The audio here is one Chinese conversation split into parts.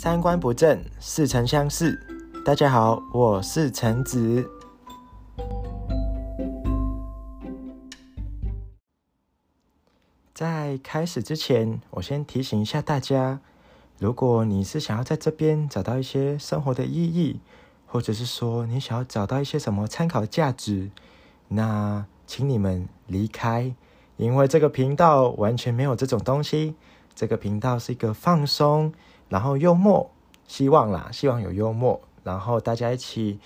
三观不正，似曾相识。大家好，我是陈子。在开始之前，我先提醒一下大家：如果你是想要在这边找到一些生活的意义，或者是说你想要找到一些什么参考价值，那请你们离开，因为这个频道完全没有这种东西。这个频道是一个放松，然后幽默，希望啦，希望有幽默，然后大家一起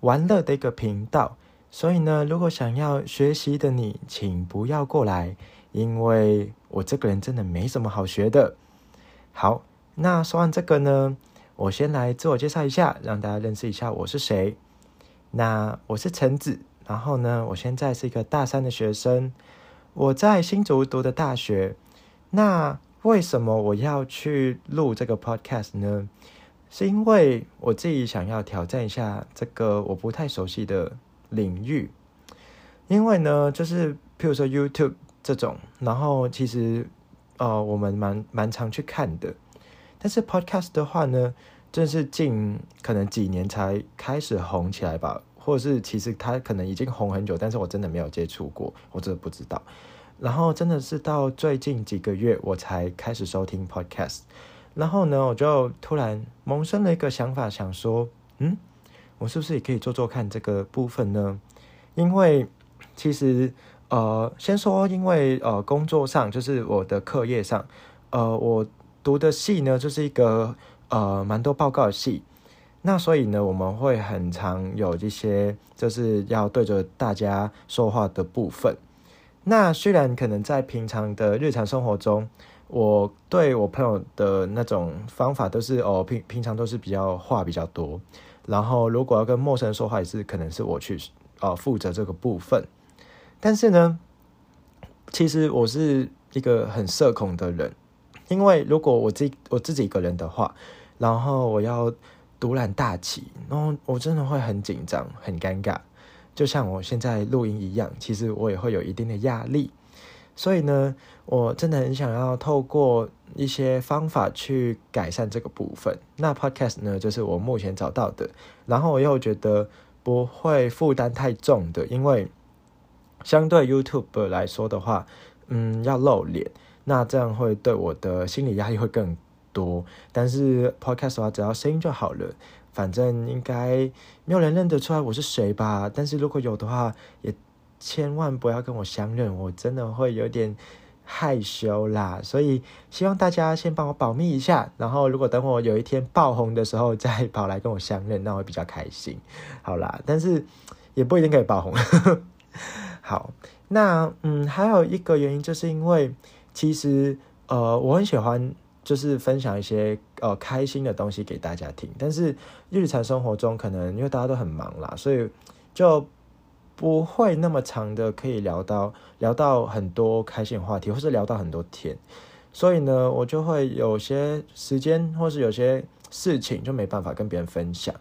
玩乐的一个频道。所以呢，如果想要学习的你，请不要过来，因为我这个人真的没什么好学的。好，那说完这个呢，我先来自我介绍一下，让大家认识一下我是谁。那我是橙子，然后呢，我现在是一个大三的学生，我在新竹读的大学。那为什么我要去录这个 podcast 呢？是因为我自己想要挑战一下这个我不太熟悉的领域。因为呢，就是譬如说 YouTube 这种，然后其实呃我们蛮蛮常去看的。但是 podcast 的话呢，正是近可能几年才开始红起来吧，或者是其实它可能已经红很久，但是我真的没有接触过，我真的不知道。然后真的是到最近几个月，我才开始收听 podcast。然后呢，我就突然萌生了一个想法，想说，嗯，我是不是也可以做做看这个部分呢？因为其实，呃，先说，因为呃，工作上就是我的课业上，呃，我读的系呢，就是一个呃蛮多报告的系。那所以呢，我们会很常有一些就是要对着大家说话的部分。那虽然可能在平常的日常生活中，我对我朋友的那种方法都是哦平平常都是比较话比较多，然后如果要跟陌生人说话，也是可能是我去呃负责这个部分。但是呢，其实我是一个很社恐的人，因为如果我自我自己一个人的话，然后我要独揽大旗，然后我真的会很紧张，很尴尬。就像我现在录音一样，其实我也会有一定的压力，所以呢，我真的很想要透过一些方法去改善这个部分。那 Podcast 呢，就是我目前找到的，然后我又觉得不会负担太重的，因为相对 YouTube 来说的话，嗯，要露脸，那这样会对我的心理压力会更多。但是 Podcast 的话，只要声音就好了。反正应该没有人认得出来我是谁吧，但是如果有的话，也千万不要跟我相认，我真的会有点害羞啦。所以希望大家先帮我保密一下，然后如果等我有一天爆红的时候再跑来跟我相认，那会比较开心。好啦，但是也不一定可以爆红。好，那嗯，还有一个原因就是因为其实呃，我很喜欢。就是分享一些呃开心的东西给大家听，但是日常生活中可能因为大家都很忙啦，所以就不会那么长的可以聊到聊到很多开心话题，或是聊到很多天，所以呢，我就会有些时间或是有些事情就没办法跟别人分享。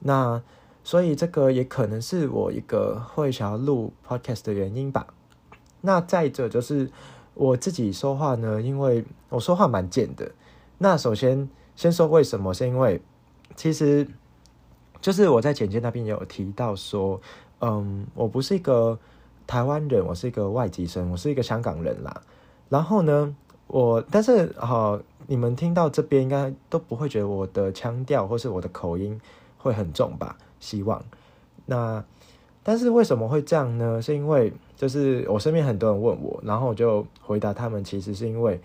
那所以这个也可能是我一个会想要录 podcast 的原因吧。那再者就是。我自己说话呢，因为我说话蛮贱的。那首先先说为什么，是因为其实就是我在简介那边有提到说，嗯，我不是一个台湾人，我是一个外籍生，我是一个香港人啦。然后呢，我但是哈，你们听到这边应该都不会觉得我的腔调或是我的口音会很重吧？希望那。但是为什么会这样呢？是因为就是我身边很多人问我，然后我就回答他们，其实是因为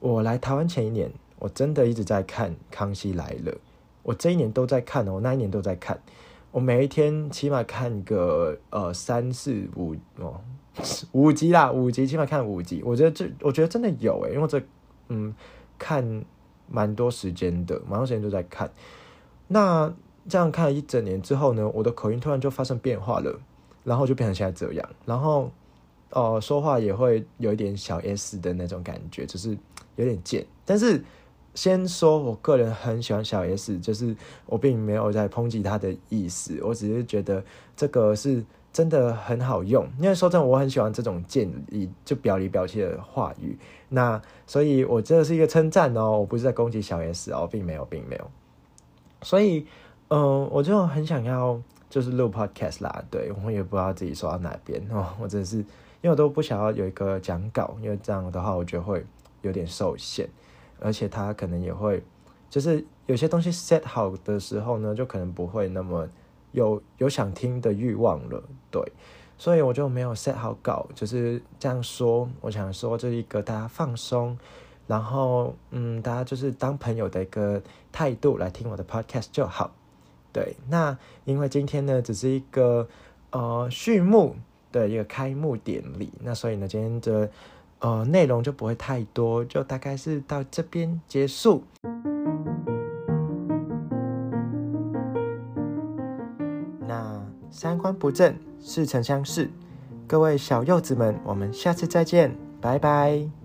我来台湾前一年，我真的一直在看《康熙来了》，我这一年都在看，我那一年都在看，我每一天起码看个呃三四五哦五集啦，五集起码看五集，我觉得这我觉得真的有诶，因为这嗯看蛮多时间的，蛮多时间都在看，那。这样看一整年之后呢，我的口音突然就发生变化了，然后就变成现在这样，然后，哦，说话也会有一点小 S 的那种感觉，就是有点贱。但是先说我个人很喜欢小 S，就是我并没有在抨击他的意思，我只是觉得这个是真的很好用。因为说真的，我很喜欢这种建议，就表里表气的话语。那所以，我这是一个称赞哦，我不是在攻击小 S 哦，并没有，并没有。所以，嗯，我就很想要就是录 podcast 啦。对我也不知道自己说到哪边哦，我真是因为我都不想要有一个讲稿，因为这样的话我觉得会有点受限，而且他可能也会就是有些东西 set 好的时候呢，就可能不会那么有有想听的欲望了。对，所以我就没有 set 好稿，就是这样说。我想说这一个大家放松。然后，嗯，大家就是当朋友的一个态度来听我的 podcast 就好。对，那因为今天呢只是一个呃序幕的一个开幕典礼，那所以呢今天的呃内容就不会太多，就大概是到这边结束。那三观不正，似曾相识，各位小柚子们，我们下次再见，拜拜。